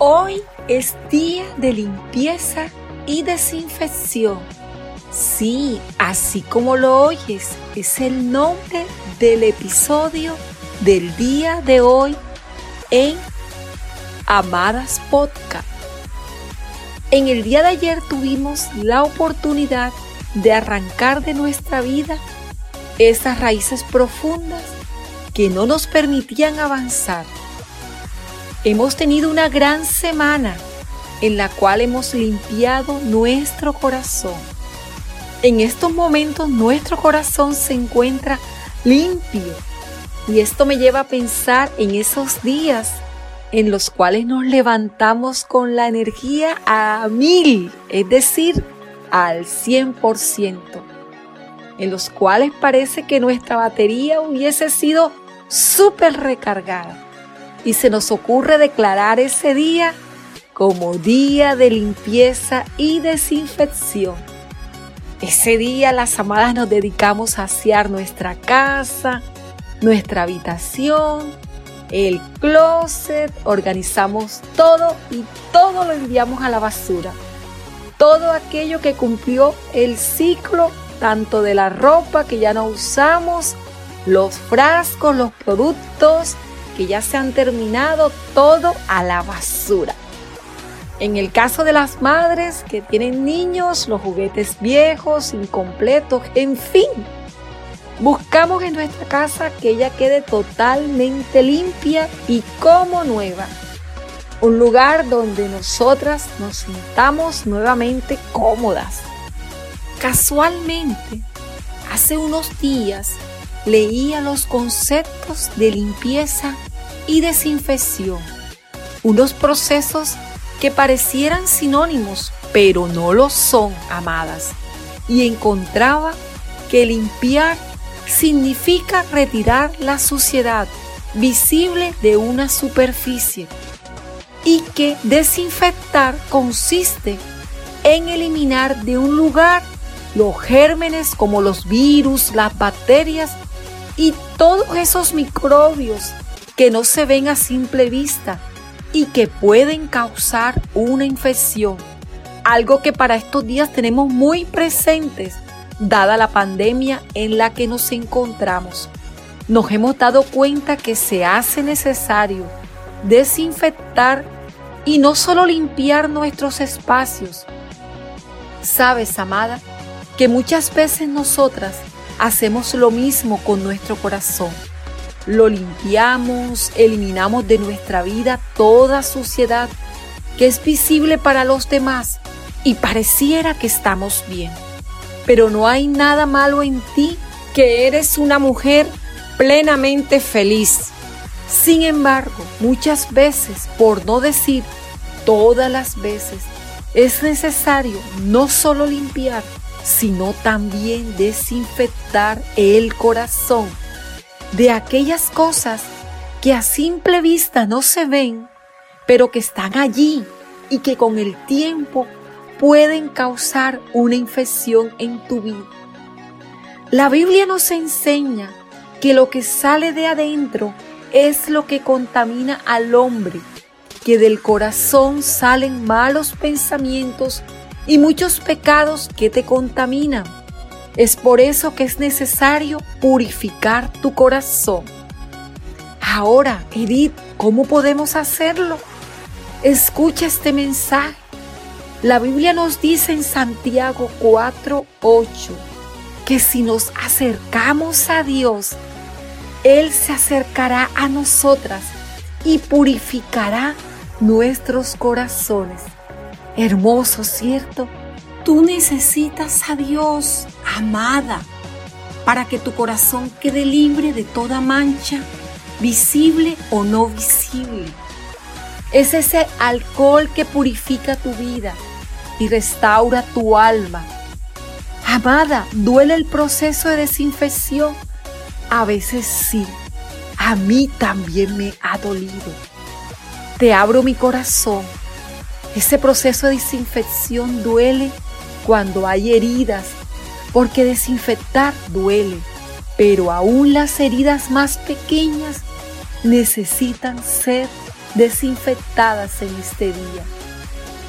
Hoy es día de limpieza y desinfección. Sí, así como lo oyes, es el nombre del episodio del día de hoy en Amadas Podcast. En el día de ayer tuvimos la oportunidad de arrancar de nuestra vida esas raíces profundas que no nos permitían avanzar Hemos tenido una gran semana en la cual hemos limpiado nuestro corazón. En estos momentos nuestro corazón se encuentra limpio y esto me lleva a pensar en esos días en los cuales nos levantamos con la energía a mil, es decir, al 100%, en los cuales parece que nuestra batería hubiese sido súper recargada y se nos ocurre declarar ese día como día de limpieza y desinfección. Ese día las amadas nos dedicamos a asear nuestra casa, nuestra habitación, el closet, organizamos todo y todo lo enviamos a la basura. Todo aquello que cumplió el ciclo tanto de la ropa que ya no usamos, los frascos, los productos, que ya se han terminado todo a la basura. En el caso de las madres que tienen niños, los juguetes viejos, incompletos, en fin, buscamos en nuestra casa que ella quede totalmente limpia y como nueva. Un lugar donde nosotras nos sintamos nuevamente cómodas. Casualmente, hace unos días leía los conceptos de limpieza y desinfección, unos procesos que parecieran sinónimos, pero no lo son, amadas, y encontraba que limpiar significa retirar la suciedad visible de una superficie y que desinfectar consiste en eliminar de un lugar los gérmenes como los virus, las bacterias y todos esos microbios que no se ven a simple vista y que pueden causar una infección. Algo que para estos días tenemos muy presentes, dada la pandemia en la que nos encontramos. Nos hemos dado cuenta que se hace necesario desinfectar y no solo limpiar nuestros espacios. Sabes, amada, que muchas veces nosotras hacemos lo mismo con nuestro corazón lo limpiamos, eliminamos de nuestra vida toda suciedad que es visible para los demás y pareciera que estamos bien. Pero no hay nada malo en ti, que eres una mujer plenamente feliz. Sin embargo, muchas veces, por no decir todas las veces, es necesario no solo limpiar, sino también desinfectar el corazón de aquellas cosas que a simple vista no se ven, pero que están allí y que con el tiempo pueden causar una infección en tu vida. La Biblia nos enseña que lo que sale de adentro es lo que contamina al hombre, que del corazón salen malos pensamientos y muchos pecados que te contaminan. Es por eso que es necesario purificar tu corazón. Ahora, Edith, ¿cómo podemos hacerlo? Escucha este mensaje. La Biblia nos dice en Santiago 4:8 que si nos acercamos a Dios, Él se acercará a nosotras y purificará nuestros corazones. Hermoso, ¿cierto? Tú necesitas a Dios, amada, para que tu corazón quede libre de toda mancha, visible o no visible. Es ese alcohol que purifica tu vida y restaura tu alma. Amada, ¿duele el proceso de desinfección? A veces sí, a mí también me ha dolido. Te abro mi corazón. Ese proceso de desinfección duele cuando hay heridas, porque desinfectar duele, pero aún las heridas más pequeñas necesitan ser desinfectadas en este día.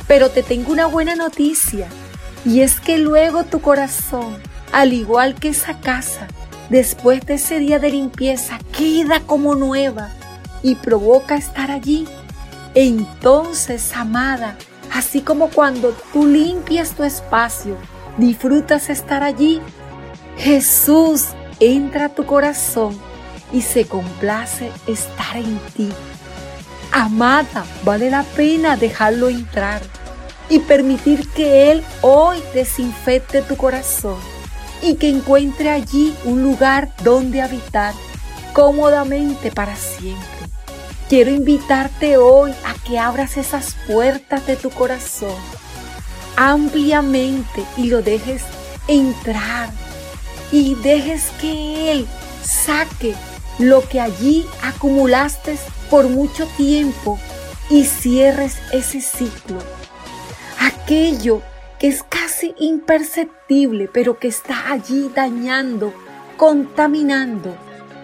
Pero te tengo una buena noticia, y es que luego tu corazón, al igual que esa casa, después de ese día de limpieza, queda como nueva y provoca estar allí. Entonces, amada, así como cuando tú limpias tu espacio, disfrutas estar allí, Jesús entra a tu corazón y se complace estar en ti. Amada, vale la pena dejarlo entrar y permitir que Él hoy desinfecte tu corazón y que encuentre allí un lugar donde habitar cómodamente para siempre. Quiero invitarte hoy a que abras esas puertas de tu corazón ampliamente y lo dejes entrar y dejes que Él saque lo que allí acumulaste por mucho tiempo y cierres ese ciclo. Aquello que es casi imperceptible, pero que está allí dañando, contaminando.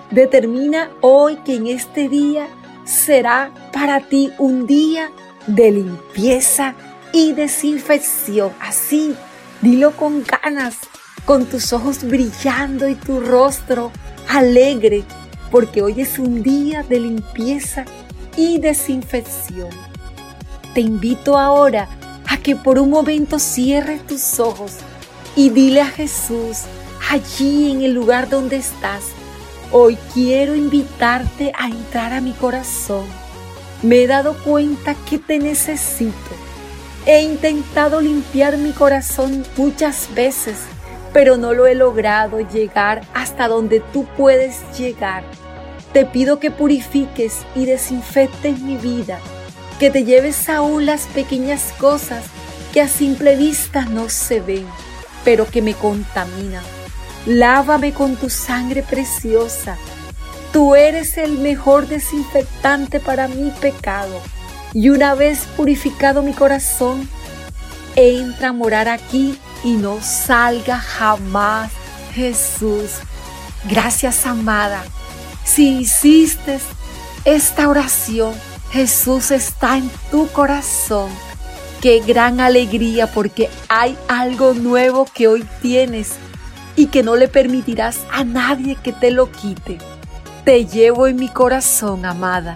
Determina hoy que en este día será para ti un día de limpieza y desinfección. Así, dilo con ganas, con tus ojos brillando y tu rostro alegre, porque hoy es un día de limpieza y desinfección. Te invito ahora a que por un momento cierres tus ojos y dile a Jesús, allí en el lugar donde estás, hoy quiero invitarte a entrar a mi corazón. Me he dado cuenta que te necesito. He intentado limpiar mi corazón muchas veces pero no lo he logrado llegar hasta donde tú puedes llegar. Te pido que purifiques y desinfectes mi vida, que te lleves aún las pequeñas cosas que a simple vista no se ven, pero que me contaminan. Lávame con tu sangre preciosa. Tú eres el mejor desinfectante para mi pecado. Y una vez purificado mi corazón, entra a morar aquí y no salga jamás, Jesús. Gracias, amada. Si hiciste esta oración, Jesús está en tu corazón. Qué gran alegría porque hay algo nuevo que hoy tienes y que no le permitirás a nadie que te lo quite. Te llevo en mi corazón, amada.